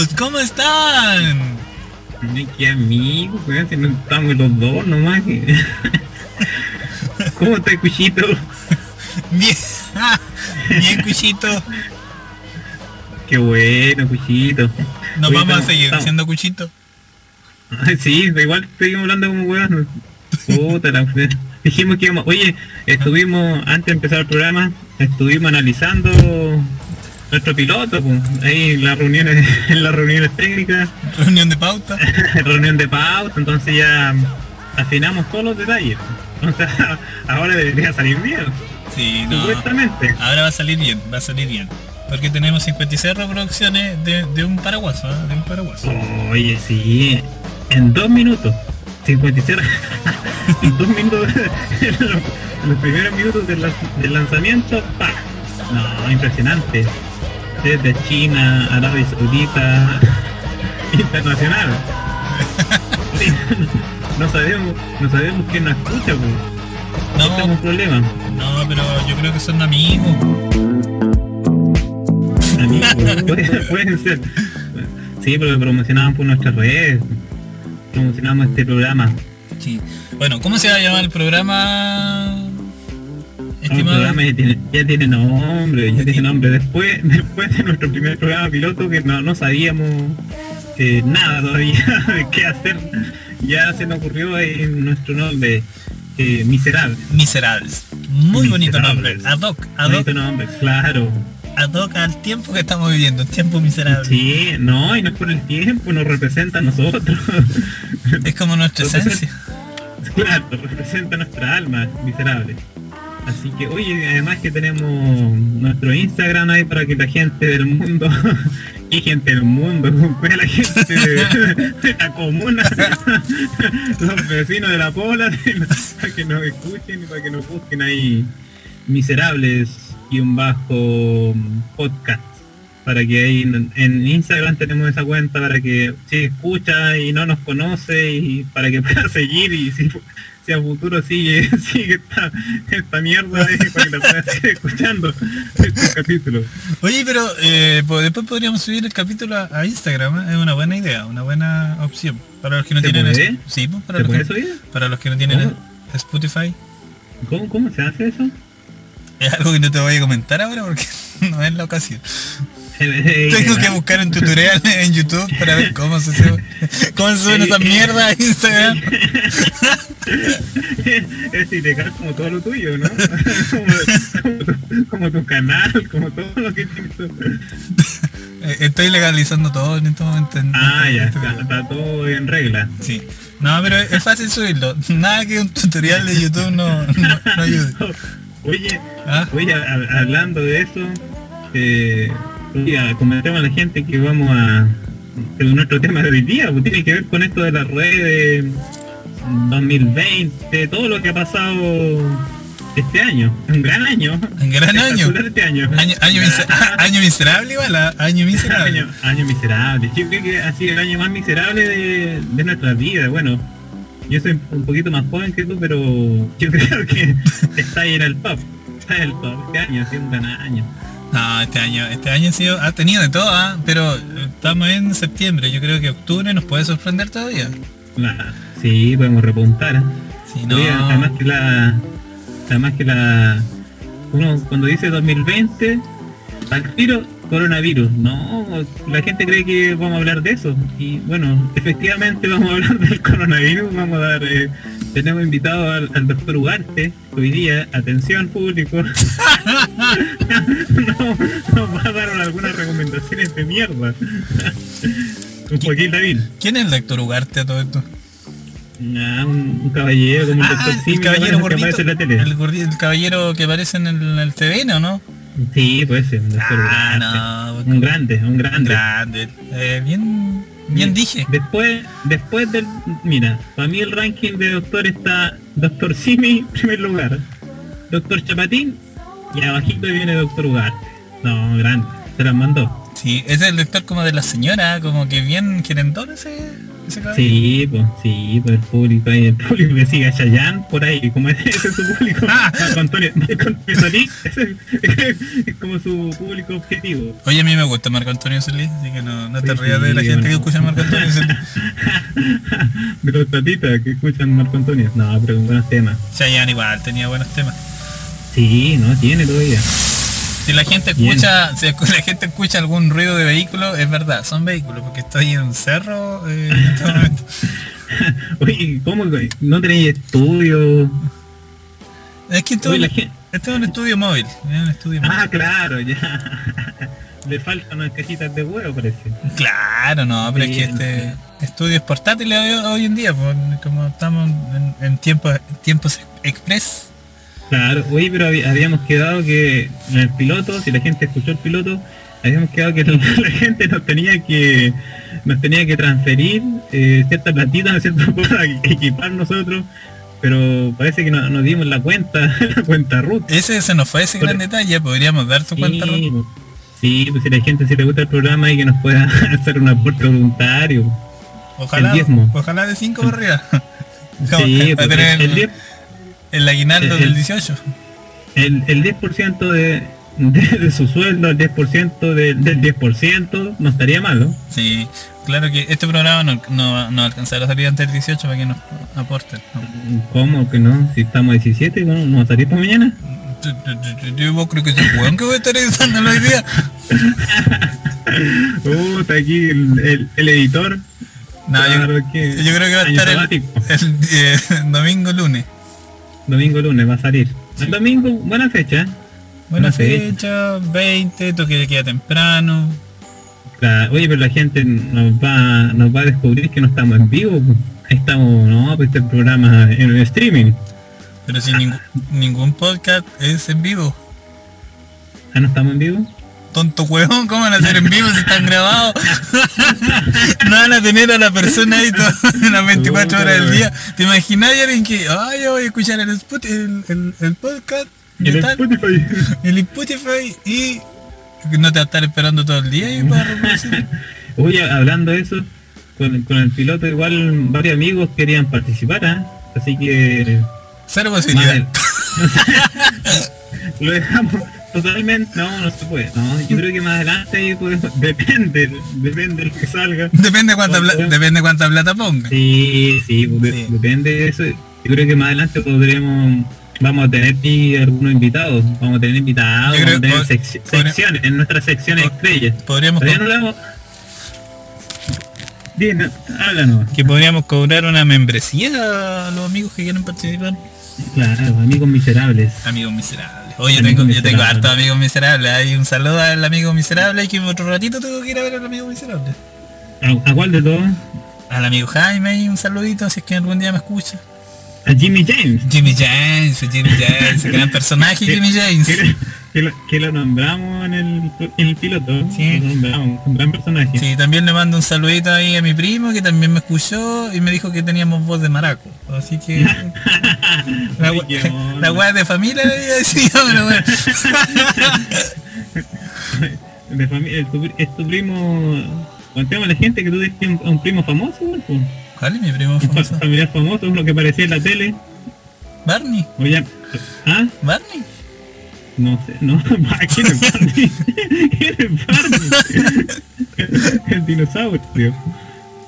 amigos, ¿cómo están? Qué amigos, si no estamos los dos nomás. ¿Cómo está Cuchito? Bien, bien, Cuchito. Qué bueno, Cuchito. Nos vamos a seguir estamos- diciendo Cuchito. Sí, da igual seguimos hablando como weón. Puta la. Dijimos que íbamos, oye, estuvimos, antes de empezar el programa, estuvimos analizando nuestro piloto, pues, ahí en las reuniones, las reuniones técnicas, Reunión de pauta. reunión de pauta, entonces ya afinamos todos los detalles. Entonces ahora debería salir bien, Sí, no. supuestamente. Ahora va a salir bien, va a salir bien. Porque tenemos 56 reproducciones de, de un paraguaso, ¿eh? de un paraguaso. Oye, sí, en dos minutos, 57, en dos minutos, en los, en los primeros minutos del, del lanzamiento, ¡pa! No, impresionante. Desde China, Arabia Saudita, internacional. No sabemos, no sabemos quién nos escucha, pues. Este es un No, problema. no, pero yo creo que son amigos. Amigos, puede- pueden ser. Sí, pero promocionaban por nuestras redes. Promocionamos este programa. Sí. Bueno, ¿cómo se va a llamar el programa? El Estimado. programa ya tiene, ya tiene nombre, ya tiene nombre. Después, después de nuestro primer programa piloto que no, no sabíamos eh, nada todavía de qué hacer, ya se nos ocurrió ahí nuestro nombre, eh, Miserable. Miserables. Muy bonito nombre. Miserables. Ad hoc, ad hoc, nombre, claro. ad hoc al tiempo que estamos viviendo, tiempo miserable. Sí, no, y no es por el tiempo, nos representa a nosotros. Es como nuestra esencia. Claro, representa nuestra alma, miserable. Así que, oye, además que tenemos nuestro Instagram ahí para que la gente del mundo, ¿qué gente del mundo? Pues la gente de, la comuna, los vecinos de la pobla, para que nos escuchen y para que nos busquen ahí miserables y un bajo podcast. Para que ahí en, en Instagram tenemos esa cuenta para que si escucha y no nos conoce y para que pueda seguir y si, si a futuro sigue, sigue esta, esta mierda eh, para que la pueda seguir escuchando estos capítulos. Oye, pero eh, pues después podríamos subir el capítulo a, a Instagram, ¿eh? es una buena idea, una buena opción. Para los que no ¿Se tienen puede? es- sí, pues, para, ¿Se los que, para los que no tienen ¿Cómo? Spotify. ¿Cómo, ¿Cómo se hace eso? Es algo que no te voy a comentar ahora porque no es la ocasión. Eh, Tengo que buscar un tutorial en YouTube para ver cómo se sube, cómo se suben Eh, esas eh. mierdas a Instagram. es ilegal como todo lo tuyo, ¿no? como, como tu, como tu canal, como todo lo que tienes. Eh, Estoy legalizando todo en este momento. en- Ah, en ya, este está, todo en regla. Sí. No, pero es fácil subirlo. Nada que un tutorial de YouTube no, no, no ayude. Oye, ¿Ah? oye, a- hablando de eso, eh, oye, comentemos a la gente que vamos a nuestro tema de hoy día, pues tiene que ver con esto de las redes 2020, todo lo que ha pasado este año, un gran año. Un gran año. Este año. Año, año, mise- año miserable igual, ¿ah? año miserable. año, año miserable. Yo creo que ha sido el año más miserable de, de nuestra vida. Bueno, yo soy un poquito más joven que tú, pero yo creo que está ahí en el top. Está en el top. Este año ha sido un gran año. No, este año, este año ha sido, ha tenido de todo, ¿ah? pero eh, estamos en septiembre, yo creo que octubre nos puede sorprender todavía. Sí, podemos repuntar. Oye, además que la... Además que la... Uno cuando dice 2020, al tiro coronavirus. No, la gente cree que vamos a hablar de eso. Y bueno, efectivamente vamos a hablar del coronavirus. Vamos a dar... eh, tenemos invitado al, al doctor Ugarte hoy día. Atención público. no, nos va a dar algunas recomendaciones de mierda. Un Joaquín David. ¿quién es el doctor Ugarte a todo esto? Ah, un, un caballero como el Ah, doctor el Simi, caballero que gordito, aparece en la tele. el caballero que aparece en el, en el TVN, ¿o no? Sí, puede ser. un Ah, no, Un grande, un grande. grande. Eh, bien, bien dije. Después, después del, mira, para mí el ranking de doctor está Doctor Simi en primer lugar, Doctor Chapatín y abajito viene Doctor Ugarte. No, grande, se las mandó. Sí, ese es el doctor como de la señora, como que bien querendón ese, ese cabrón. Sí, pues, sí, pues el público ahí, el público que sigue a Chayanne por ahí, como ese es su público, Marco Antonio, Marco Antonio Solís, es como su público objetivo. Oye, a mí me gusta Marco Antonio Solís, así que no, no te Sí, rías de la sí, gente que escucha a Marco Antonio Solís. De los tatitas que escuchan Marco Antonio. No, pero con buenos temas. Chayanne igual tenía buenos temas. Sí, no, tiene todavía. Si la gente escucha, si la gente escucha algún ruido de vehículo, es verdad, son vehículos, porque estoy en un cerro eh, en este momento. Oye, ¿cómo no tenéis estudio? Es que esto, Oye, la gente... este es un estudio móvil, es un estudio móvil. Ah, claro, ya. Le faltan unas cajitas de huevo, parece. Claro, no, pero es que este estudio es portátil hoy, hoy en día, pues, como estamos en, en tiempos tiempos express. Claro, oye, pero habíamos quedado que en el piloto, si la gente escuchó el piloto, habíamos quedado que la gente nos tenía que nos tenía que transferir eh, cierta platita, ciertas cosas, equipar nosotros, pero parece que no nos dimos la cuenta, la cuenta root. Ese se nos fue ese gran detalle, podríamos dar tu cuenta Ruth? Sí, sí, pues si la gente si le gusta el programa y que nos pueda hacer un aporte voluntario. Ojalá, ojalá de 5 para arriba. Sí, para pues, el, el, 10%, el aguinaldo el- del 18. el, el 10% de, de, de su sueldo, el 10% de- del 10%, no estaría mal, ¿no? Sí, claro que este programa no, no, no alcanzará a salir antes del 18 para que nos aporten. ¿no? ¿Cómo que no? Si estamos a 17, ¿no? ¿no para mañana? Yo- yo- yo- Yo vos creo que es el weón que voy a estar editando hoy día. Uh, está aquí el, el, el editor. No, yo, Claro yo creo que va a estar el, el, eh, domingo lunes. Domingo lunes va a salir. El domingo, buena fecha. Buena Buena fecha. fecha, 20, toque de queda temprano. Claro, oye, pero la gente nos va, nos va a descubrir que no estamos en vivo. estamos, no, pues este programa en el streaming. Pero sin ningún, ningún podcast es en vivo. Ah, no estamos en vivo. Tonto huevón, ¿cómo van a hacer en vivo si están grabados? no van a tener a la persona ahí todas las 24 horas del día. ¿Te imaginas alguien que, ay, yo voy a escuchar el, Spot- el, el, el podcast el tal, Spotify. el Spotify y no te va a estar esperando todo el día y para reproducir? Oye, hablando de eso, con, con el piloto igual varios amigos querían participar, ¿ah? Así que Cero posibilidad. Lo dejamos totalmente, no, no se puede. No, yo creo que más adelante depende, depende de lo que salga. Depende cuánta, pla- depende cuánta plata ponga. Sí, sí, de- Sí. depende de eso. Yo creo que más adelante podremos, vamos a tener aquí algunos invitados, vamos a tener invitados, creo- vamos a tener sec- secciones, en nuestra sección pod- estrella. Podríamos. Bien, háblanos. que podríamos cobrar una membresía a los amigos que quieren participar. Claro, amigos miserables. Amigos miserables. Oye, yo tengo, yo tengo hartos amigos miserables. Hay un saludo al amigo miserable y que otro ratito tengo que ir a ver al amigo miserable. ¿A, a cuál de todos? Al amigo Jaime y un saludito si es que algún día me escucha. A Jimmy James. Jimmy James, Jimmy James, gran personaje Jimmy James. Que, lo, que lo nombramos en el, en el piloto. Sí. Nombramos, un gran personaje. Sí, también le mando un saludito ahí a mi primo que también me escuchó y me dijo que teníamos voz de maraco. Así que la, la weá de familia le decía, pero bueno. De familia, es tu, primo. Contemos a la gente que tú un, un primo famoso, güey, pues. ¿Cuál es mi primo un fa- famoso? familiar famoso, uno que aparecía en la tele. Barney, O ya. ¿Ah? Barney. No sé, no. ¿Quién es Barney? ¿Quién es Barney? el dinosaurio.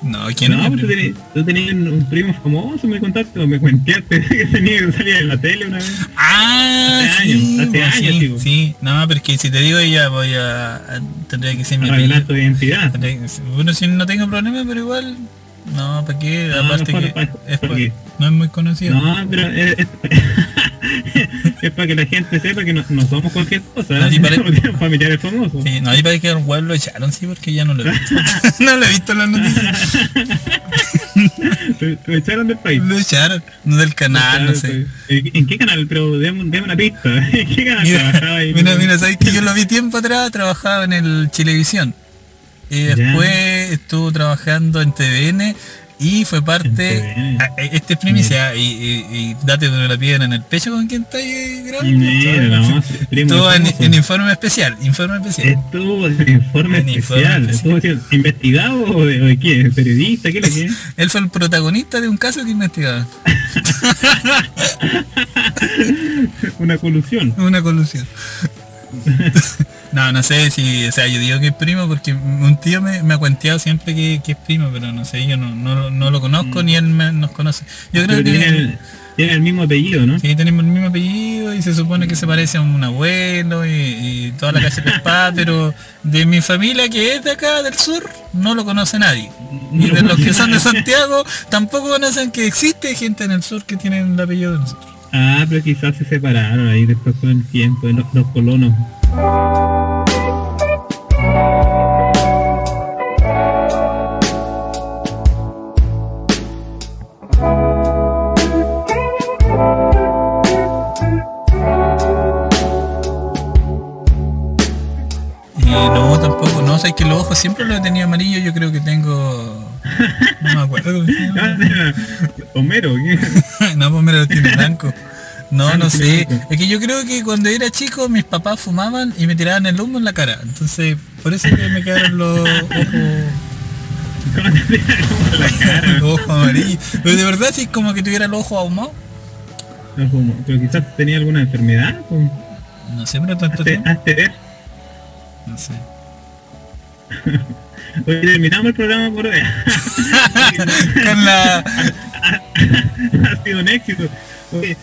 No, ¿quién no, es pero tú tenías, un primo famoso, me contaste, o me cuenteaste que tenía que salir en la tele una vez. Ah, Hace sí, años, hace pues, años, sí, tipo. sí. No, pero es que si te digo ya voy a, a- tendría que ser mi apellido. tu identidad. Tendría Bueno, si no tengo problema, pero igual, no, ¿para qué? No, Aparte mejor que pa- es ¿para pa- qué? No es muy conocido. No, pero es, es, es para que la gente sepa que no, no somos cualquier cosa. No, pare- familiares famosos. Sí, no, y parece que el web lo echaron, sí, porque ya no lo he visto. no lo he visto en las noticias. Te echaron del país. Lo echaron, no del canal, no sé. ¿En qué canal? Pero deme, deme una pista. ¿En qué canal trabajaba Mira, ahí? mira, mira, sabes que yo lo vi tiempo atrás, trabajaba en el Chilevisión. Y Ya. después estuvo trabajando en TVN Y fue parte, eh, este es primicia, y, y, y date de la piedra en el pecho con quien está ahí grabando. Estuvo en, informe especial, informe especial. Estuvo en informe En informe especial. especial. ¿Estuvo siendo investigado o de, qué? ¿Periodista? ¿Qué que es? Él fue el protagonista de un caso que investigaba. Una colusión. Una colusión. no, no sé si, o sea, yo digo que es primo porque un tío me, me ha cuenteado siempre que, que es primo, pero no sé, yo no, no, no lo conozco ni él me- nos conoce. Yo creo Mm. Pero que tiene el, tiene el mismo apellido, ¿no? sí, tenemos el mismo apellido y se supone que se parece a un abuelo y, y toda la calle de espada, pero de mi familia que es de acá del sur no lo conoce nadie. Y de los que son de Santiago tampoco conocen que existe gente en el sur que tiene el apellido de nosotros. Ah, pero quizás se separaron ahí después con el tiempo, los, los colonos. Sé que los ojos siempre los he tenido amarillos, yo creo que tengo... No me acuerdo. cómo se llama. Homero, ¿qué? no, pues me lo tiene blanco. No, Ah, no sé. Es que yo creo que cuando era chico mis papás fumaban y me tiraban el humo en la cara. Entonces, por eso que me quedaron los ojos, los ojos amarillos. Pero de verdad, si es como que tuviera los ojos ahumados. No, como- pero quizás tenía alguna enfermedad. pues. No sé, pero tanto hazte ver. No sé. Hoy terminamos el programa por hoy. Con la... ha sido un éxito. Oye,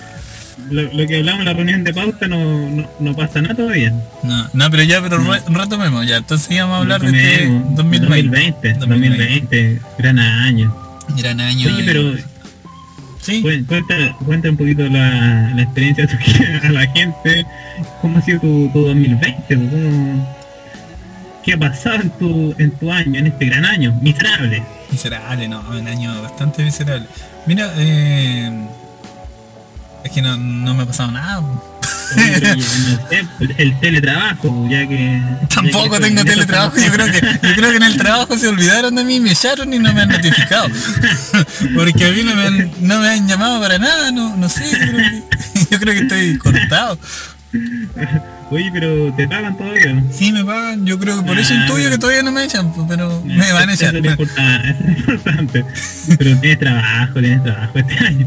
lo, lo que hablamos en la reunión de pauta no, no, no pasa nada todavía. No, no, pero ya, pero re- retomemos ya. Entonces íbamos a hablar de este Retomemos. 2020. 2020, 2020, gran año. Gran año. Oye, pero Sí. cuen- cuenta, cuenta un poquito la, la experiencia a la gente. ¿Cómo ha sido tu, tu 2020? ¿Cómo, ¿Qué ha pasado en tu, en tu año, en este gran año? Miserable. Miserable, no, un año bastante miserable. Mira, eh, es que no, no me ha pasado nada. El, el teletrabajo, ya que... Tampoco ya que- tengo teletrabajo, yo creo que yo creo que en el trabajo se olvidaron de mí, me echaron y no me han notificado. Porque a mí no me han, no me han llamado para nada, no, no sé, yo creo que, yo creo que estoy cortado. Oye, pero te pagan todavía, ¿no? Sí me pagan, yo creo que por eso Ah, intuyo que todavía no me echan, pues, pero me van a Eso echar. es eso es importante. Pero tienes trabajo, tienes trabajo este año.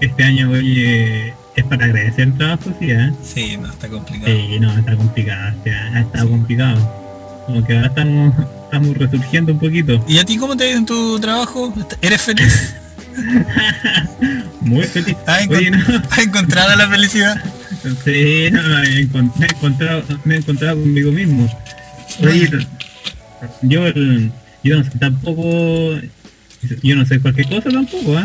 Este año, oye, es para agradecer el trabajo, sí, ¿eh? Sí, no, está complicado. Sí, no, está complicado, este año, ha estado complicado. Como que ahora estamos, estamos resurgiendo un poquito. ¿Y a ti cómo te ha ido en tu trabajo? ¿Eres feliz? Muy feliz. ¿Has, Oye, encont- no, has encontrado la felicidad? Sí, me, he encont- me he encontrado, me he encontrado conmigo mismo. Oye, yo, el- yo no sé tampoco, yo no sé cualquier cosa tampoco, ¿ah?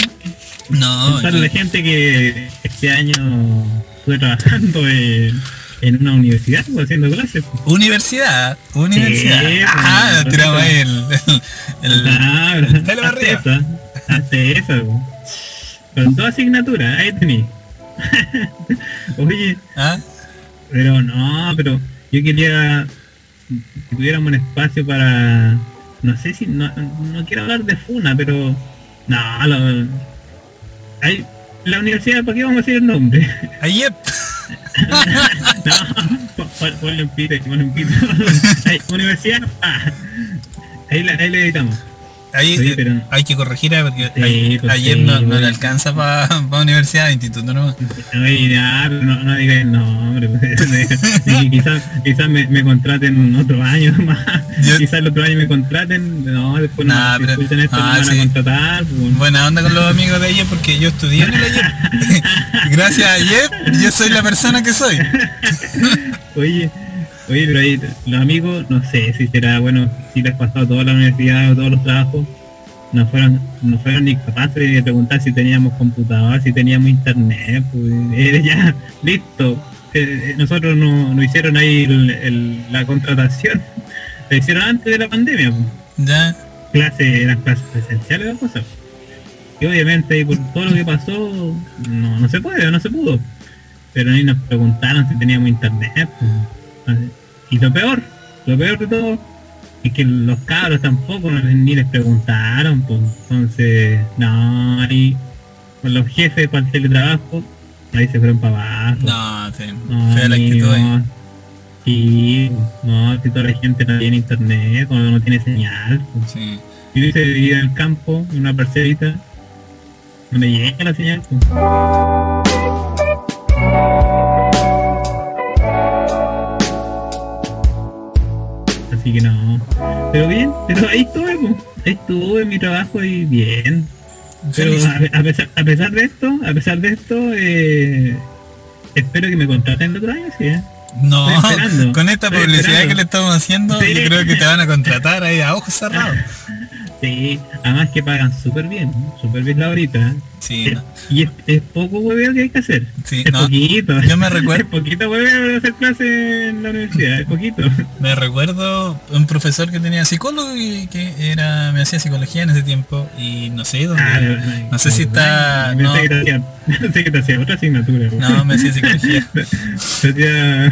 No, Pensar yo- de gente que este año estuve trabajando en, en una universidad pues, haciendo clases. Universidad, universidad. Sí, ah, pues, tiramos ahí el, el, el- Ah, hazte arriba. esa, hazte esa, po. Con toda asignatura, ahí tení. Oye, ¿ah? pero no, pero yo quería que tuviéramos un espacio para no sé si no, no quiero hablar de funa, pero no, lo- hay la universidad, ¿para qué vamos a decir el nombre? Ayer. No, pon- pon- ponle un pito, ponle un pito. Universidad, ah, ahí, la, ahí le editamos. Ahí eh, pero- hay que corregir ah, porque Sí, pues ayer sí, no, le alcanza para universidad, instituto no. Oye, ya, no, no digas el nombre. pues, quizás quizás me, me contraten otro año más. Quizás el otro año me contraten. No, después Nah, no, si pero- escuchan esto ah, me van a contratar. pues. Buena onda con los amigos de ayer porque yo estudié en el ayer. Gracias a ayer yo soy la persona que soy. Oye, oye, pero ahí los amigos, no sé si será bueno si les pasó toda la universidad o todos los trabajos, no fueron, no fueron ni capaces de preguntar si teníamos computador, si teníamos internet, pues eh, ya, listo. Eh, eh, nosotros no- nos hicieron ahí el- el- la contratación, la hicieron antes de la pandemia, pues. Ya. clases, eran clases presenciales o cosas. Y obviamente ahí por todo lo que pasó, no, no se puede, no se pudo. Pero ahí nos preguntaron si teníamos internet. pues. Y lo peor, lo peor de todo, es que los cabros tampoco ni les preguntaron, pues. Entonces, no, ahí con los jefes para el teletrabajo, ahí se fueron para abajo. No, sí, No, fea la actitud ahí. no. Sí, no, si toda la gente no tiene internet, cuando no tiene señal. pues. Sí. Si hubiese vivido en el campo, en una parcelita, no me llega la señal. Así que no. Pero bien, pero ahí estuve, pues. ahí estuve en mi trabajo y bien. Pero a, a pesar, a pesar de esto, a pesar de esto, eh, espero que me contraten el otro año, sí, ¿eh? No, con esta estoy publicidad esperando. que le estamos haciendo, Sí. yo creo que te van a contratar ahí a ojos cerrados. Sí, además que pagan súper bien, súper bien la horita. Sí, Es- no. Y es, es poco hueveo que hay que hacer. Sí, es no, poquito. yo me recuerdo- Es poquito hueveo de hacer clase en la universidad, es poquito. Me recuerdo un profesor que tenía psicólogo y que era me hacía psicología en ese tiempo y no sé dónde. Ah, no sé si está- no. que te hacía, pensé que te hacía otra asignatura. güey. No, me hacía psicología. Hacía,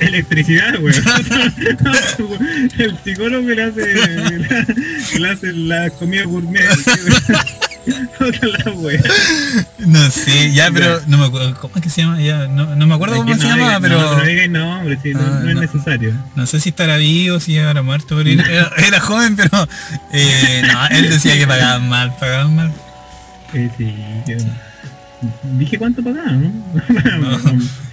electricidad, güey. El psicólogo le hace, le la comida gourmet. No sé, ya, pero no me acuerdo cómo es que se llama, ya, no, no me acuerdo cómo se no diga- pero No, sí, Ah, no es necesario. no sé si estará vivo, si habrá muerto, pero era, era- era joven, pero eh, no, él decía que pagaban mal, pagaban mal. Eh, sí, yo- Dije cuánto pagaba, ¿no?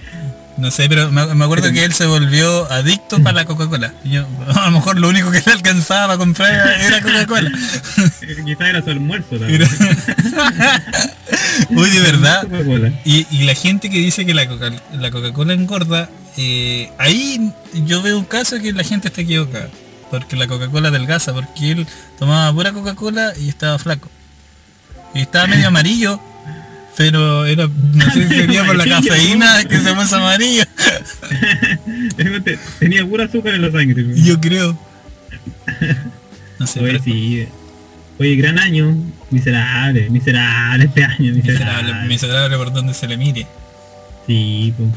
No sé, pero me, me acuerdo que él se volvió adicto para la Coca-Cola. Y Yo, a lo mejor lo único que le alcanzaba a comprar era, Coca-Cola. Quizás era su almuerzo también. Uy, de verdad. Y, y la gente que dice que la Coca- la Coca-Cola engorda, eh, ahí yo veo un caso que la gente está equivocada. Porque la Coca-Cola adelgaza, porque él tomaba pura Coca-Cola y estaba flaco. Y estaba medio amarillo, pero era, no sé si sería por la cafeína que se puso amarillo. Te- Tenía pura azúcar en la sangre. Yo creo. No sé, Oye, sí. Oye, gran año. Miserable, miserable este año, miserable. miserable, miserable por donde se le mire. Sí, pues.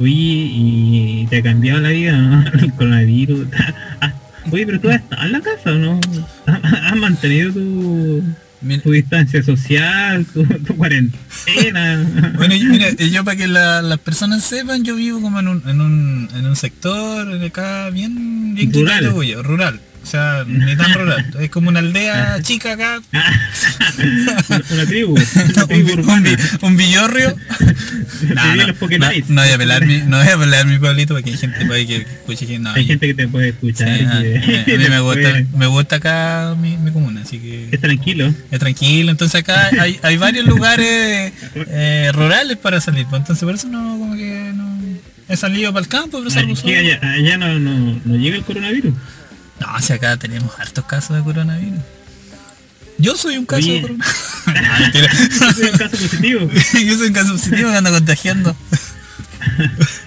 Oye, y te ha cambiado la vida, ¿no? El coronavirus. Oye, pero tú has estado en la casa, ¿o no? ¿Has mantenido tu, tu distancia social, tu, tu cuarentena? Bueno, y mira, yo para que la- las personas sepan, yo vivo como en un, en un, en un sector acá bien, bien Rural. quitado, rural. O sea, ni tan rural. Es como una aldea chica acá. una tribu, una un, tribu un, villorrio. No, voy a pelar mi, no voy a pelar mi pueblito porque hay gente que escuche que no. Hay yo- gente que te puede escuchar. que- a mí me gusta, me gusta acá mi, mi comuna, así que Es tranquilo. es tranquilo. Entonces acá hay, hay varios lugares eh, rurales para salir. pues, entonces por eso no, como que no he salido para el campo, pero salgo allá, allá no, no, no llega el coronavirus. No, si acá tenemos hartos casos de coronavirus. Yo soy un caso Oye. de coronavirus. No. Ese es un caso positivo. Yo soy un caso positivo que anda contagiando.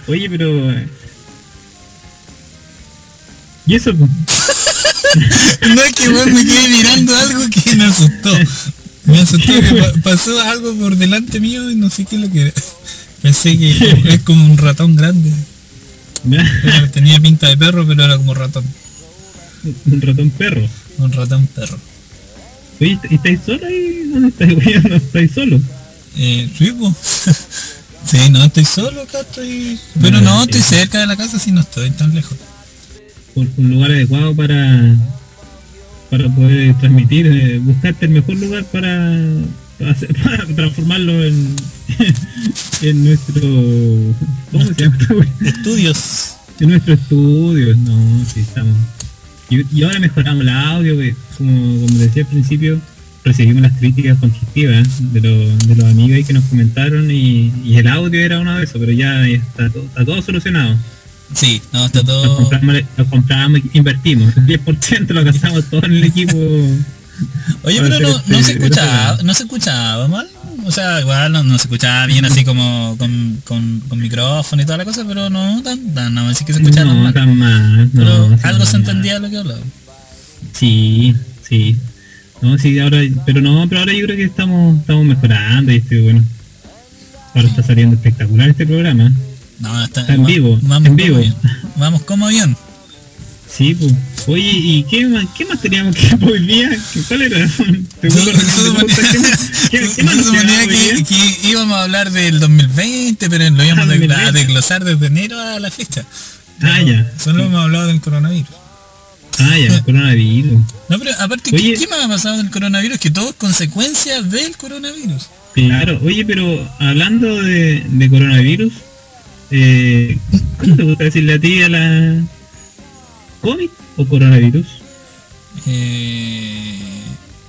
Oye, pero... ¿Y eso? No es que weón me quedé mirando algo que me asustó. Me asustó que pa- pasó algo por delante mío y no sé qué es lo que era. Pensé que es como un ratón grande. Tenía pinta de perro, pero era como ratón. Un ratón perro. Un ratón perro. Oye, ¿y estáis solo ahí? ¿No, no estáis? ¿No estáis solo? Eh, ¿sí? Sí, no, estoy solo acá, estoy... Pero no, estoy cerca de la casa, sí, no estoy tan lejos. Un, un lugar adecuado para para poder transmitir, eh, buscarte el mejor lugar para, para, hacer- para transformarlo en, en nuestro ¿cómo se llama? Estudios. en nuestro estudio, no, sí estamos. Y, y ahora mejoramos el audio, que como, como decía al principio, recibimos las críticas constructivas de, los- de los amigos ahí que nos comentaron y, y el audio era uno de esos, pero ya, está, todo, está todo solucionado. Sí, no, está Nos todo... compramos, nos compramos, invertimos, el 10% lo gastamos todo en el equipo. Oye, pero no, no este- se escuchaba, no se escuchaba mal. O sea, igual no, se escuchaba bien así como con, con, con micrófono y toda la cosa, pero no tan, tan no, así que se escuchaba No, tan mal. Pero no, algo se entendía lo que hablaba. Sí, sí. No, sí, ahora, pero no, pero ahora yo creo que estamos, estamos mejorando y este, bueno. Ahora está saliendo espectacular este programa. No, está, Está en va- vivo, Vamos en vivo. Vamos como avión. Sí, pues. Oye, ¿y qué más, qué más teníamos que hoy día? ¿Cuál era? ¿Te Se acuerdas? se suponía, ¿Qué- qué se más nos suponía quedaba hoy que, que íbamos a hablar del 2020, pero lo íbamos Ah, a desgla- a 2020. desglosar desde enero a la fecha. Ah, ya. Solo hemos hablado del coronavirus. Ah, ya, coronavirus. No, pero aparte, ¿qué- Oye. ¿qué, más ha pasado del coronavirus? Que todo es consecuencia del coronavirus. Claro, oye, pero hablando de, de coronavirus, eh, ¿cómo te gusta decirle a ti a la COVID o coronavirus? Eh,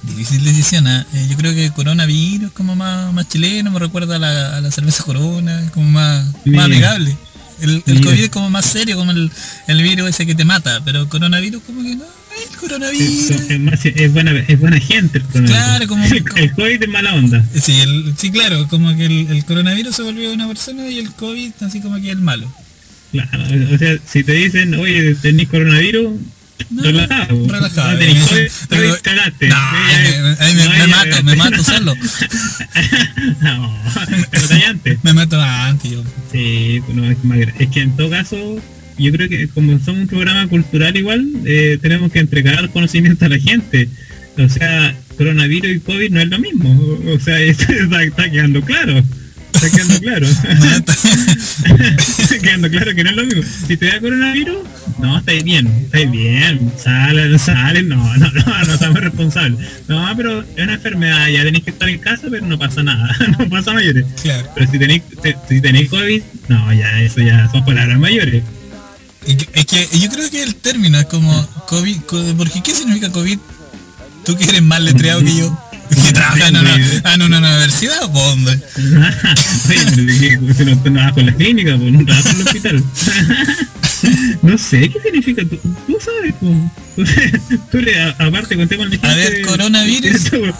difícil decisión, ¿ah? Eh, yo creo que coronavirus como más, más chileno, me recuerda a la, a la cerveza corona, como más, Mira. más amigable. El, el. COVID es como más serio, como el, el virus ese que te mata, pero coronavirus como que no, el coronavirus. Es, es más- es buena, es buena gente el coronavirus. Claro, como- el, el COVID es mala onda. Sí, sí, claro, como que el, el coronavirus se volvió una persona y el COVID así como que el malo. Claro, o sea, si te dicen, oye, tenés coronavirus, No, relajado. relajado. No tenés cagaste. Me, mato, me mato solo. no, pero tallante. Me mato antes yo. Sí, no, es, es que en todo caso, yo creo que como somos un programa cultural igual, eh, tenemos que entregar conocimiento a la gente. O sea, coronavirus y COVID no es lo mismo. O o sea, esto está, está quedando claro. Está quedando claro. está quedando claro que no es lo mismo. Si te da coronavirus, no, estáis bien, estáis bien. Salen, salen, no, no, no, no somos responsables. No, pero es una enfermedad, ya tenéis que estar en casa, pero no pasa nada. no pasa mayores. Claro. Pero si tenéis, te- si tenéis COVID, no, ya, eso ya son palabras mayores. Es que- yo creo que el término es como COVID, co- porque ¿qué significa COVID? Tú que eres más letreado que yo, que trabajas en una, en una universidad. Si no trabajas con la clínica, pues no trabajas en el hospital. no sé qué significa. Tú, tú sabes, pues. Tú a- aparte, contemos la A ver, coronavirus. Tienes,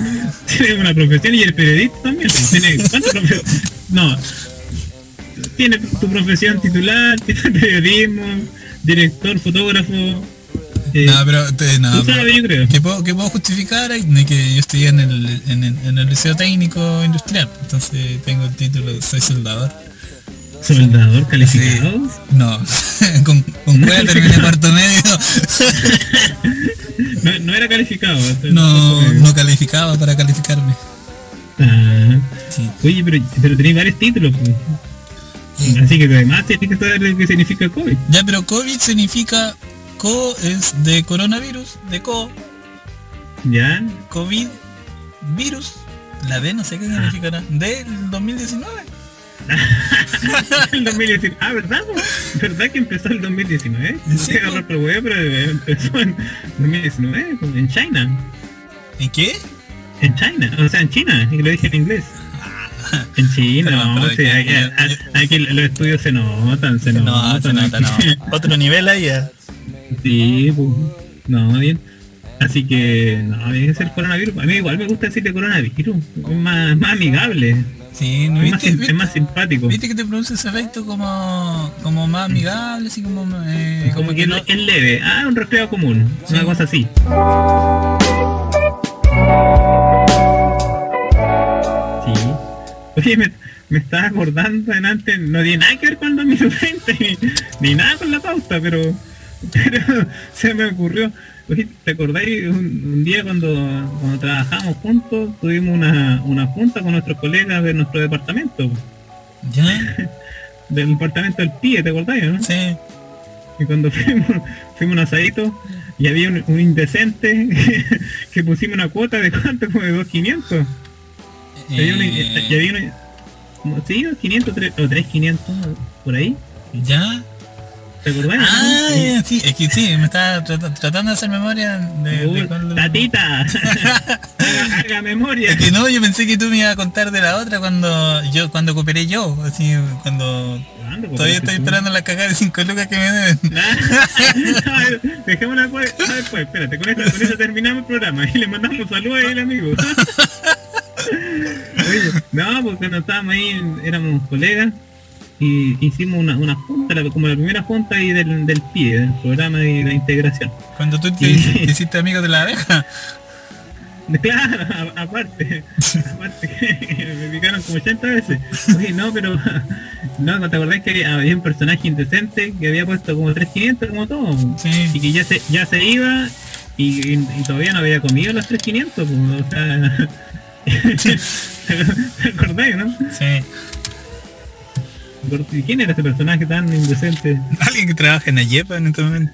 tienes una profesión y eres periodista también. Tienes, ¿cuántas No. Tienes tu profesión titular, tienes periodismo, director, fotógrafo. No, pero, te- no, pero-. ¿qué puedo, puedo justificar? que yo estudié en el, en, el, en el Liceo Técnico Industrial, entonces tengo el título de soy soldador. Soldador calificado. No, con, con cueva terminé cuarto medio. No, no era calificado. No, no calificaba para calificarme. Ah, Sí. oye, pero, pero tenéis varios títulos. pues. Así que además tienes que saber lo que significa COVID. Ya, pero COVID significa co es de coronavirus, de co, ¿Ya? COVID, virus. La D no sé qué significará. Del 2019. el 2019. Ah, ¿verdad? ¿Verdad que empezó el 2019? No Sí, sé po. agarrar por huevo, pero empezó en 2019, po, en China. ¿En qué? En China, o sea, en China, y lo dije en inglés. En China, Pero- no, pero sí, aquí, a- aquí los estudios se notan, se No, notan. se nota, no. Otro nivel ahí ya. Sí, pues, no, bien. Así que, no, bien es el coronavirus. A mí igual me gusta decirle coronavirus. Es más, más amigable. Sí, ¿no Es más, viste? es más simpático. ¿Viste que te produce ese efecto como, como más amigable, así como... Eh, Como que no... es leve. Ah, un resfriado común. Una Sí. cosa así. Sí. Oye, me, me estaba acordando en antes, no tiene nada que ver con el 2020, ni, ni nada con la pauta, pero, pero se me ocurrió. ¿te acordáis un, un día cuando, cuando trabajamos juntos, tuvimos una, una junta con nuestros colegas de nuestro departamento, ¿Ya? del departamento del PIE, ¿te acordáis, no? Sí. Y cuando fuimos, fuimos a un asadito y había un, un indecente que pusimos una cuota de cuánto, como de 2.500. Y había una- Eh, y había una- como, sí, 500 tres- o 3.500 por ahí. ¿Ya? ¿Te acordás? Ah, no? Sí, es que sí, me estaba trata- tratando de hacer memoria de, Uy, de cuando- Tatita, haga, haga memoria. Es que no, yo pensé que tú me ibas a contar de la otra cuando yo cuando cooperé yo, así cuando todavía estoy Tú- esperando la cagada de 5 lucas que me deben. Ah, Dejémosla después, ah, después, espérate, con eso, con eso terminamos el programa y le mandamos saludos ahí al amigo. Oye, no, porque cuando estábamos ahí éramos colegas y hicimos una, una junta, como la primera junta ahí del, del PIE, del programa de la integración. Cuando tú te, Sí. te hiciste amigo de la abeja. Claro, a- aparte, aparte me picaron como 80 veces. Oye, no, pero no, ¿no te acordás que había un personaje indecente que había puesto como 3500 como todo? Sí. Y que ya se, ya se iba y, y- y todavía no había comido los 3500, pues, o sea... ¿Te acordás, no? Sí. ¿Y ¿Quién era ese personaje tan indecente? Alguien que trabaja en la Yepa en este momento.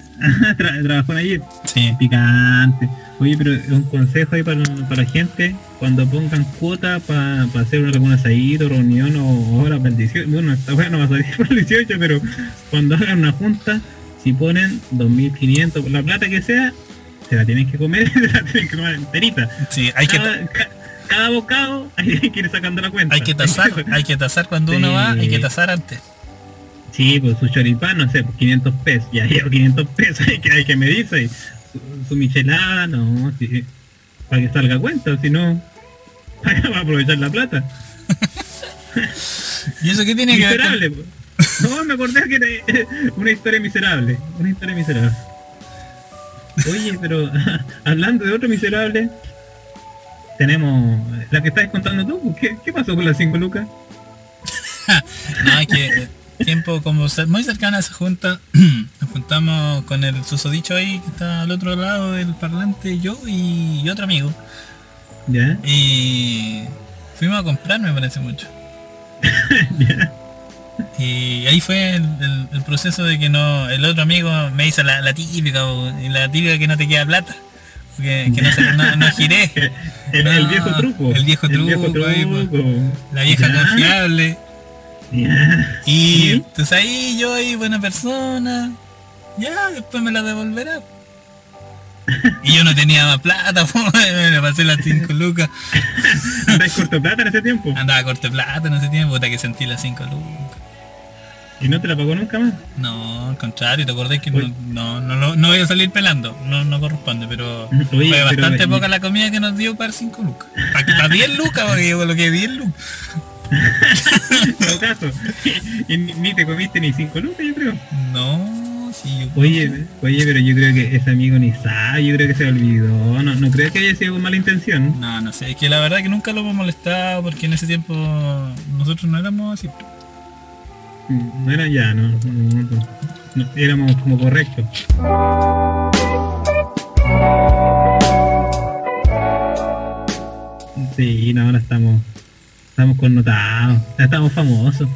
Tra- trabajó en allí. Sí. Picante. Oye, pero un consejo ahí para, para la gente, cuando pongan cuota para hacer una, algún asadito, reunión o hora para el 18, bueno, esta hora no va a salir para el 18, pero cuando hagan una junta, si ponen 2.500, la plata que sea, se la tienen que comer, se la tienen que comer enterita. Sí, hay que, ca- cada bocado hay que ir sacando la cuenta. hay que tasar, hay que tasar cuando uno va, hay que tasar antes. Sí, pues su choripán, no sé, pues 500 pesos. Ya llevo 500 pesos, hay que, hay que medirse. Su, su michelada, no, sí, para que salga cuenta, si no, va a aprovechar la plata. ¿Y eso qué tiene que ver con- Miserable, pues. No, me acordé que era una historia miserable. Una historia miserable. Oye, pero hablando de otro miserable, tenemos la que estás contando tú. pues, ¿Qué, qué pasó con las 5 lucas? No, es que eh, tiempo como muy cercana a esa junta, nos juntamos con el susodicho ahí que está al otro lado del parlante, yo y, y otro amigo. ¿Ya? Y fuimos a comprar, me parece mucho. ¿Ya? Y ahí fue el, el- el proceso de que no, el otro amigo me hizo la, la típica, la típica que no te queda plata. Que, que no, no, no giré. El, viejo truco. el viejo truco ahí, pues. truco. La vieja Ya, confiable. ya. Y ¿Sí? entonces ahí yo ahí buena persona. Ya, después me la devolverá. Y yo no tenía más plata, me pasé las 5 lucas. ¿Andáis corto plata en ese tiempo? Andaba a corte plata en ese tiempo, hasta que sentí las 5 lucas. ¿Y no te la pagó nunca más? No, al contrario, te acordás que no, no, no, no voy a salir pelando, no, no corresponde, pero Oye, fue pero bastante me- poca la comida que nos dio para 5 lucas. Para 10 lucas, porque yo coloqué 10 lucas. Todo caso. Y ni, te comiste ni cinco lucas, yo creo. No, sí, yo Oye, oye, pero yo creo que ese amigo ni sabe, yo creo que se olvidó. No, no creo que haya sido con mala intención. No, no sé, es que la verdad que nunca lo hemos molestado porque en ese tiempo nosotros no éramos así. No era ya, no, no, no, éramos como correctos. Sí, no, ahora estamos, estamos connotados, ya estamos famosos.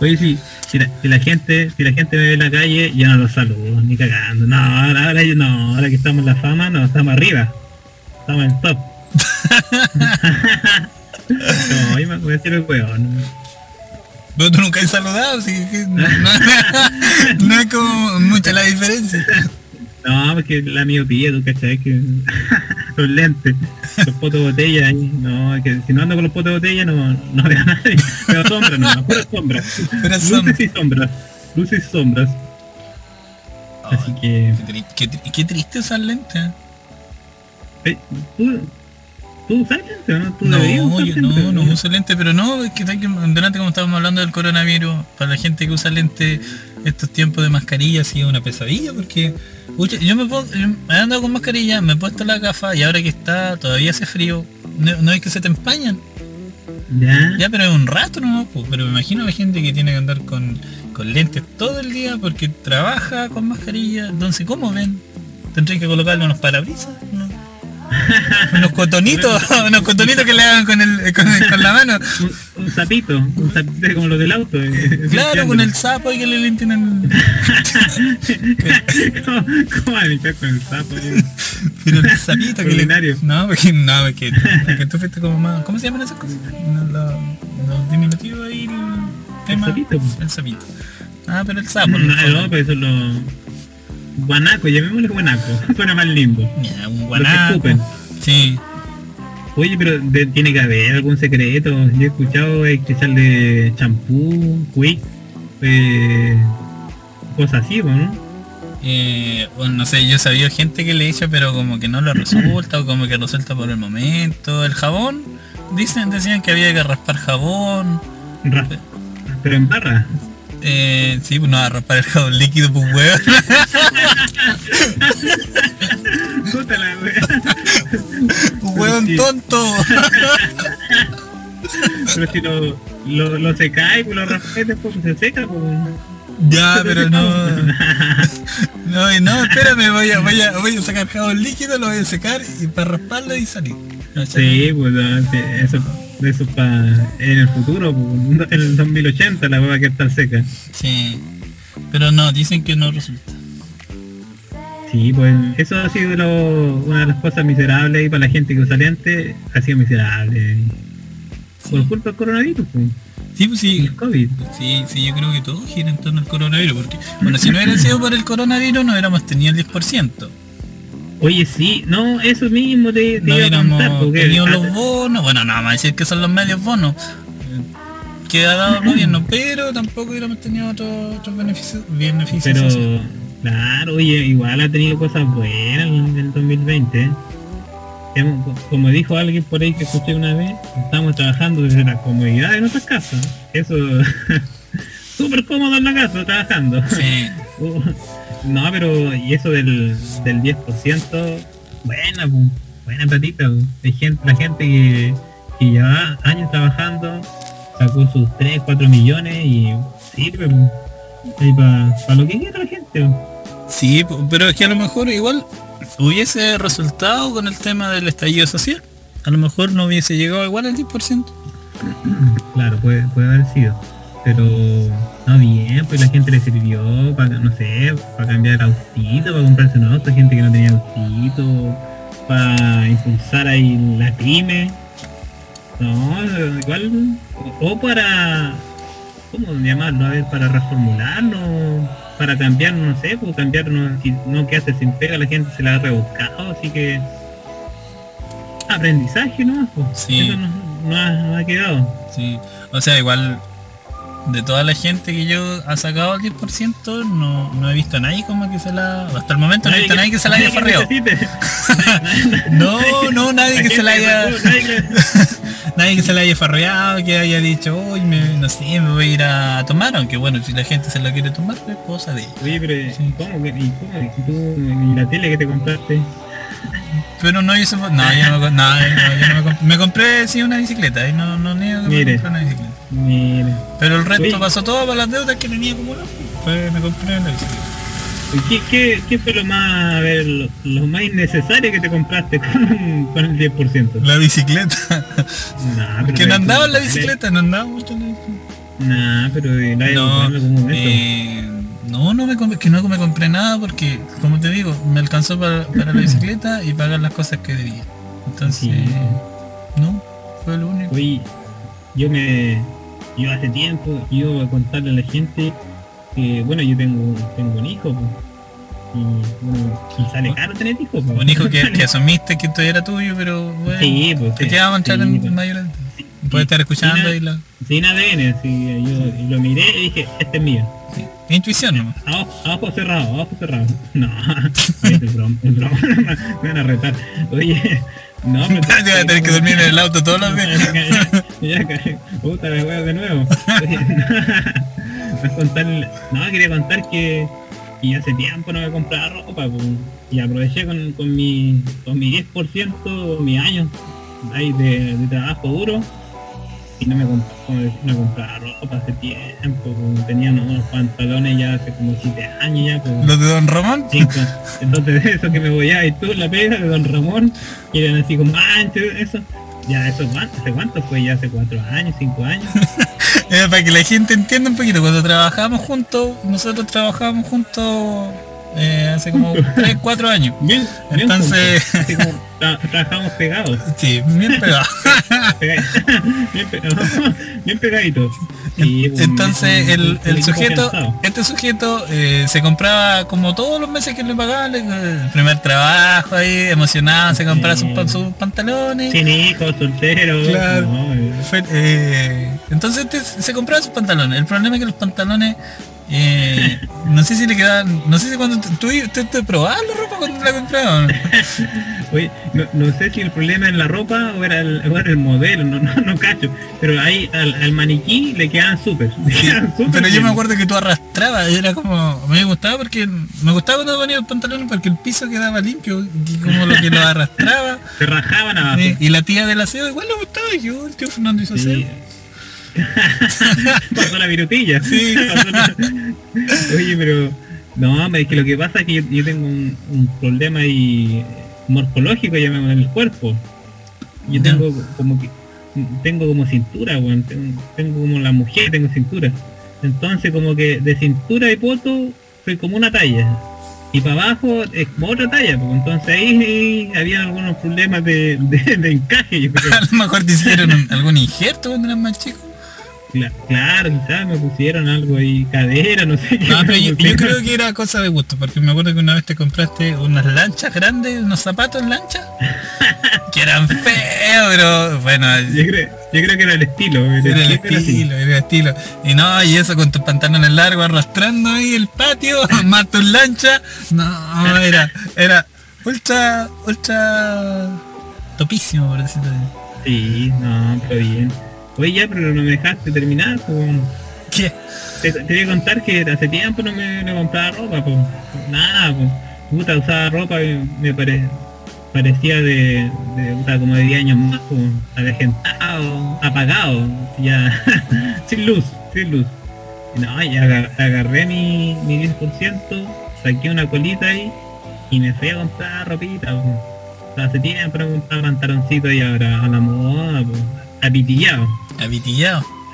Oye, si la, si la gente, si la gente me ve en la calle, yo no los saludo, ni cagando. No, ahora, ahora yo no, ahora que estamos en la fama, no, estamos arriba. Estamos en top. no, yo me voy a hacer el hueón. Pero tú nunca has saludado, así que no, no, no es como mucha la diferencia. No, porque la miopía, tú cachai que los lentes, los potos de botella ahí, no, que si no ando con los potos de botella no, no veo a nadie, veo sombras no, puras sombras, luces y sombras, luces y sombras, así que, Qué, qué tri- qué triste usar lentes. eh, tú, usas lentes, ¿o ¿no? Tú No, yo no, lentes, no uso lentes, pero no, es que delante como estábamos hablando del coronavirus, para la gente que usa lentes estos tiempos de mascarilla ha sido una pesadilla porque yo me pongo, yo me he andado con mascarilla, me he puesto la gafa y ahora que está, todavía hace frío, no, no es que se te empañan, Ya, ya pero es un rato no, pero me imagino a la gente que tiene que andar con, con lentes todo el día porque trabaja con mascarilla, entonces ¿cómo ven? Tendré que colocarle unos parabrisas. Unos cotonitos, unos cotonitos que le hagan con, el, con, el- con la mano. un, un sapito, un sapito como los del auto. eh, Claro, con el sapo y que le limpien el... ¿Cómo, ¿Cómo limpiar con el sapo? eh? Pero el sapito que le... No, porque no, porque, porque tú fuiste como más... ¿Cómo se llaman esas cosas? No, Los diminutivos ahí, el tema... sapito, pues. El sapito. Ah, pero el sapo. No, el no, pero eso es lo... Guanaco, llamémosle guanaco, suena más lindo. Ya, un guanaco. Sí. Oye, pero de- tiene que haber algún secreto. Yo he escuchado hay que echarle champú, quick, eh, cosas así, ¿no? Eh, bueno, no sé, yo he sabido gente que le echa, pero como que no lo resulta, o como que resulta por el momento. El jabón, dicen, decían que había que raspar jabón. Ra- Pero en barra. Eh, sí, pues no va a raspar el jabón líquido, pues weón. Puta la wea. Un weón Sí. tonto. Pero si lo, lo, lo secáis, pues lo raspáis después, pues se seca, pues. Ya, pero no. No, no, espérame, voy a, voy a, voy a sacar jabón líquido, lo voy a secar y para rasparlo y salir. No, Sí, pues no, sí, eso, eso para en el futuro, en el 2080 la hueva que está seca. Sí. Pero no, dicen que no resulta. Sí, pues eso ha sido lo- una de las cosas miserables y para la gente que usa lentes, ha sido miserable. Por culpa del coronavirus, pues, Sí, pues sí. el COVID. Sí, sí, yo creo que todo gira en torno al coronavirus, porque, bueno, si no hubiera sido por el coronavirus, no hubiéramos tenido el 10%. Oye, sí, no, eso mismo te, te No iba a contar, porque tenido los bonos, bueno, nada más decir que son los medios bonos que ha dado el gobierno, pero tampoco hubiéramos tenido otros otros beneficios, beneficios pero claro, oye, igual ha tenido cosas buenas en el 2020. ¿eh? Como dijo alguien por ahí que escuché una vez, estamos trabajando desde la comodidad de nuestras casas. Eso, súper cómodo en la casa trabajando. Sí, Uh, no, pero y eso del, del 10%, buena, buena platita. Hay gente, la gente que, que lleva años trabajando, sacó sus 3, 4 millones y sirve para lo que quiera la gente. sí, pero es que a lo mejor igual hubiese resultado con el tema del estallido social. A lo mejor no hubiese llegado igual al 10%. Claro, puede, puede haber sido. Pero no bien, pues la gente le sirvió para, no sé, para cambiar autito, para comprarse un auto, gente que no tenía autito, para impulsar ahí la pyme. No, igual, o para, ¿cómo llamarlo? A ver, para reformularlo, para cambiar, no sé, pues cambiarnos, si no quedaste sin pega, la gente se la ha rebuscado, así que aprendizaje, ¿no? Pues, Sí. Eso no, no ha, no ha quedado. Sí, o sea, igual de toda la gente que yo ha sacado el 10%, no, no he visto a nadie como que se la... Hasta el momento no he visto a nadie que se la haya farreado. No, no, nadie que se la haya... Nadie que- se la haya farreado, que haya dicho, uy, me, no sé, me voy a ir a tomar, aunque bueno, si la gente se la quiere tomar, es cosa de ella. Oye, pero Sí. ¿cómo que y cómo y tú y la tele que te compraste? Pero no hice... No, yo no me, no, yo no, me, comp- me compré sí una bicicleta y no, no niego que me Mire. compré una bicicleta. Mira. Pero el resto Oye. pasó todo para las deudas que tenía acumuladas. Pues me compré la bicicleta. ¿Y ¿Qué, qué, qué fue lo más, a ver, lo, lo más innecesario que te compraste con, con el 10%? La bicicleta. Nah, Porque no andaba en la bicicleta, no andaba mucho en la bicicleta. Nah, pero la he No, momento. eh, no, no me, comp- que no me compré nada porque, como te digo, me alcanzó para, para la bicicleta y pagar las cosas que debía. Entonces, Sí. no, fue lo único. Oye, yo me... Yo hace tiempo, yo a contarle a la gente que, bueno, yo tengo, tengo un hijo, pues, y, bueno, y sale caro tener hijos, pues. Un hijo que, que asumiste que esto era tuyo, pero bueno, Sí, pues. que ya vamos a entrar sí, en pues. mayor edad. Puede estar escuchando Sin, ahí la sin ADN, sí, yo y lo miré y dije, este es mío. Intuición nomás. Abajo, abajo cerrado, abajo cerrado. No, es broma, es broma. Me van a retar. Oye, no, pero... Te vas a tener que dormir en el auto todos los días. ya, ya, ya, puta la wea de nuevo. Oye, no, contarle- no, quería contar que, que hace tiempo no me compraba ropa pues, y aproveché con, con mi con mi 10%, mi año ahí de, de trabajo duro y no me, comp- como decir, no compraba ropa hace tiempo, pues, tenía unos pantalones ya hace como 7 años ya, pues, Los de Don Ramón. cinco. Entonces eso que me voy a y tú la pega de Don Ramón, que eran así como ancho, eso. Ya, eso hace cuánto fue ya hace cuatro años, cinco años. Eh, para que la gente entienda un poquito, cuando trabajábamos juntos, nosotros trabajábamos juntos eh, hace como 3, 4 años. Bien, Entonces- como tra- trabajamos pegados. Sí, bien pegado. pega- bien, pe- bien pegaditos. Sí, Entonces un- el, el sujeto, cansado. este sujeto eh, se compraba como todos los meses que le pagaban, el primer trabajo ahí, emocionado, se compraba sus, sus pantalones. Sin hijos, soltero. Claro. no, eh, eh, entonces este se compraba sus pantalones. El problema es que los pantalones Eh, no sé si le quedaban, no sé si cuando tú, tú, tú, probabas la ropa cuando la compraban. Oye, no, no sé si el problema es la ropa o era el, o era el modelo, no, no, no cacho. Pero ahí al, al maniquí le quedaban súper. Pero yo me acuerdo que tú arrastrabas, era como, me gustaba porque, me gustaba cuando ponía los pantalones porque el piso quedaba limpio, y como lo que lo arrastraba. Se rajaban abajo. Sí, y la tía del aseo igual le gustaba, y yo, el tío Fernando hizo aseo. Pasó la virutilla. Sí. La- Oye, pero... No, es que lo que pasa es que yo, yo tengo un, un problema ahí morfológico llamemos en el cuerpo. Yo tengo como que tengo como cintura, weón. Tengo, tengo como la mujer, tengo cintura. Entonces como que de cintura y poto soy como una talla. Y para abajo es como otra talla, pues. entonces ahí había algunos problemas de, de- de encaje, yo creo. A lo mejor te hicieron algún injerto cuando eras más chico. Cla- Claro, quizás me pusieron algo ahí, cadera, no sé. No, pero yo, creo que era cosa de gusto, porque me acuerdo que una vez te compraste unas lanchas grandes, unos zapatos en lancha, que eran feos, pero bueno, Yo creo, yo creo que era el estilo. El era el estilo era era el estilo. Y no, y eso con tus pantalones largos arrastrando ahí el patio, más tus lanchas, no, era, era ultra, ultra topísimo, por decirlo así. Sí, no, pero bien. Oye, ya, pero no me dejaste terminar. pues. ¿Qué? Te, te voy a contar que hace tiempo no me, no compraba ropa, pues. Nada, pues. Puta, usaba ropa y me pare- parecía de, de puta, como de 10 años más, pues. Avejentado, apagado, ya. sin luz, sin luz. Y no, ya agar- agarré mi, mi 10%, saqué una colita ahí y me fui a comprar ropita, pues. Hace tiempo no compraba pantaloncito y ahora a la moda, pues. Apitillado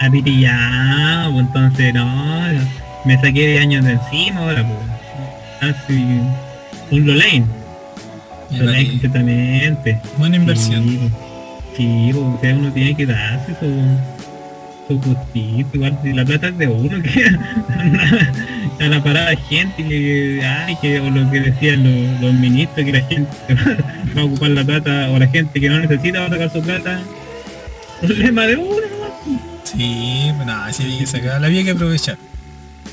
Apitillado, pues entonces no, me saqué de años de encima ahora, pues. Así, un Lolain, Lolain completamente. Buena inversión. Sí, pues, sí, pues, o sea, uno tiene que darse su, su igual si la plata es de uno, que a la parada gente que, ay, que, o lo que decían los, los ministros, que la gente va a ocupar la plata, o la gente que no necesita va a sacar su plata, problema de uno, ¿no? Sí, no, sí había que sacar, la había que aprovechar.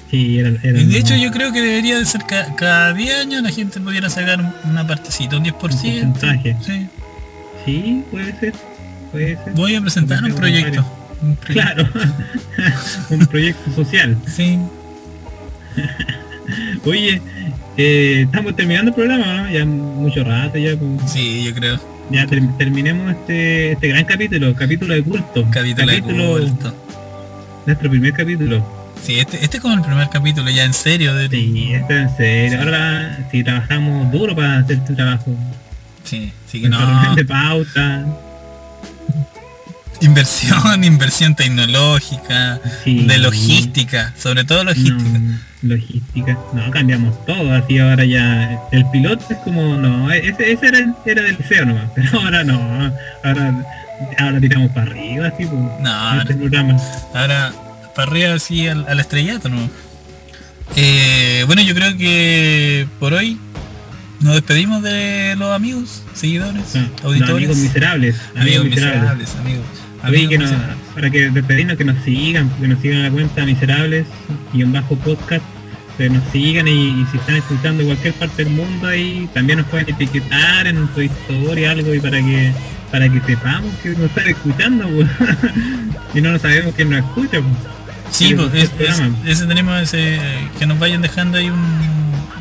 Sí, era, era Y de hecho no, yo creo que debería de ser ca- cada 10 años la gente pudiera sacar una partecita, un 10%. Un porcentaje. Sí. Sí, puede ser. Puede ser. Voy a presentar un proyecto. Un proyecto. Claro. un proyecto social. Sí. Oye, eh, estamos terminando el programa, ¿no? Ya mucho rato, ya pues, Sí, yo creo. Ya ter- terminemos este, este gran capítulo, capítulo de culto. Capítulo de culto. Nuestro primer capítulo. Sí, este, este es como el primer capítulo, ya en serio. De, Sí, esto es en serio. Ahora sí trabajamos duro para hacer este trabajo. sí, sí que no. de pauta. Inversión, inversión tecnológica, Sí. de logística, sobre todo logística. No, logística. No, cambiamos todo, así ahora ya el piloto es como, no, ese, ese era, el- era del deseo nomás, pero ahora no, ahora, ahora tiramos para arriba, así pues. No, programa. Ahora, para arriba así al, al estrellato, ¿no? Eh, bueno, yo creo que por hoy nos despedimos de los amigos, seguidores, Ah, auditores. amigos miserables, amigos amigos miserables. miserables, amigos. Oye, amigos que nos, miserables. para que despedirnos, que nos sigan, que nos sigan a la cuenta miserables y en bajo podcast, que nos sigan y, y si están escuchando en cualquier parte del mundo ahí, también nos pueden etiquetar en su historia algo y para que para que sepamos que nos están escuchando pues. y no sabemos quién nos escucha pues. Sí, pues, pues, es- es- programa. ese tenemos ese, que nos vayan dejando ahí un,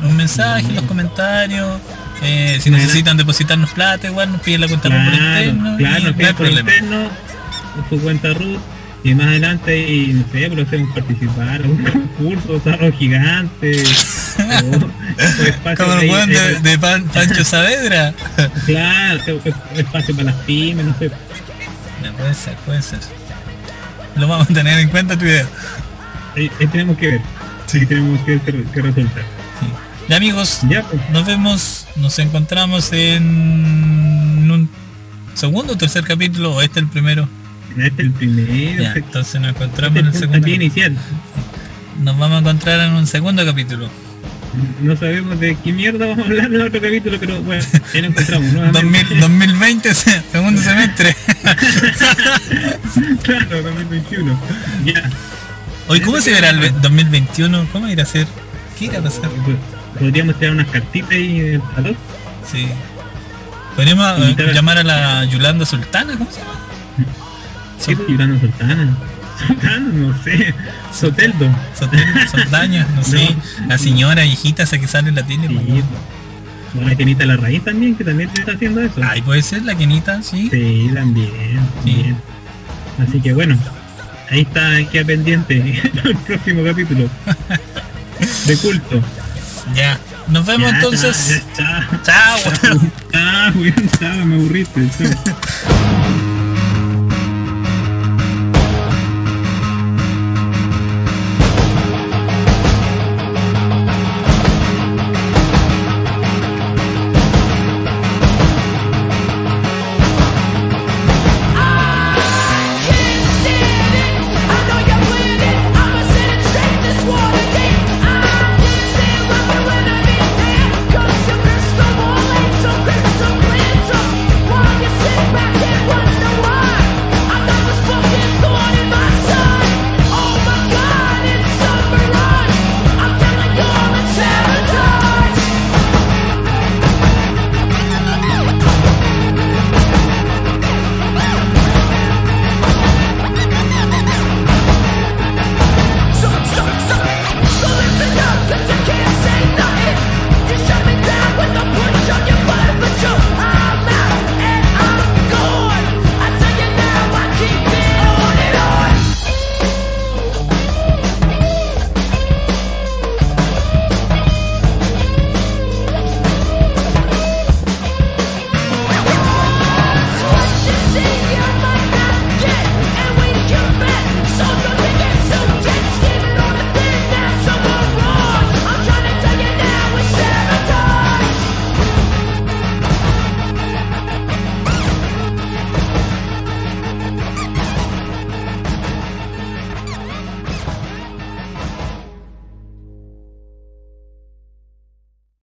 un mensaje en los comentarios. eh, si Claro. necesitan depositarnos plata, igual nos piden la cuenta por claro, interno. claro, y nos no hay por problema. interno su cuenta root y más adelante y no sé, pues lo hacemos participar a un concurso, zarro gigante o, o espacio Como el ahí, weón eh, de, de Pan- Pancho Saavedra. Claro, espacio para las pymes, no sé. Puede ser, puede ser. Lo vamos a tener en cuenta tu idea. Ahí, ahí tenemos que ver. Sí, tenemos que ver qué, qué resulta. Ya amigos, Ya, pues. nos vemos, nos encontramos en un segundo o tercer capítulo, o este el primero. Este es el primero. Ya, este- entonces nos este encontramos es en el el segundo. inicial. Nos vamos a encontrar en un segundo capítulo. No sabemos de qué mierda vamos a hablar en otro capítulo, pero bueno, ahí nos encontramos nuevamente. 2000 2020, se- segundo semestre. claro, 2021. Ya. Hoy, ¿cómo se verá el ve- 2021? ¿Cómo irá a ser? ¿Qué irá a pasar? Podríamos tirar unas cartitas ahí en el salón. Sí. Podríamos eh, llamar a la Yolanda Sultana, ¿cómo se llama? ¿Qué es Yolanda Sultana? Sultana, no sé. Soteldo. Sotel- Soldaña, no sé. La señora viejita esa que sale en la tele. Sí. pues. O la Kenita La Raíz también, que también está haciendo eso. Ay, puede ser la Kenita, sí. Sí, también. Sí. bien. Así que bueno, ahí está, queda pendiente el próximo capítulo. De culto. Ya. Nos vemos Ya, entonces. Chao. Chao. Chao, me aburriste. chao.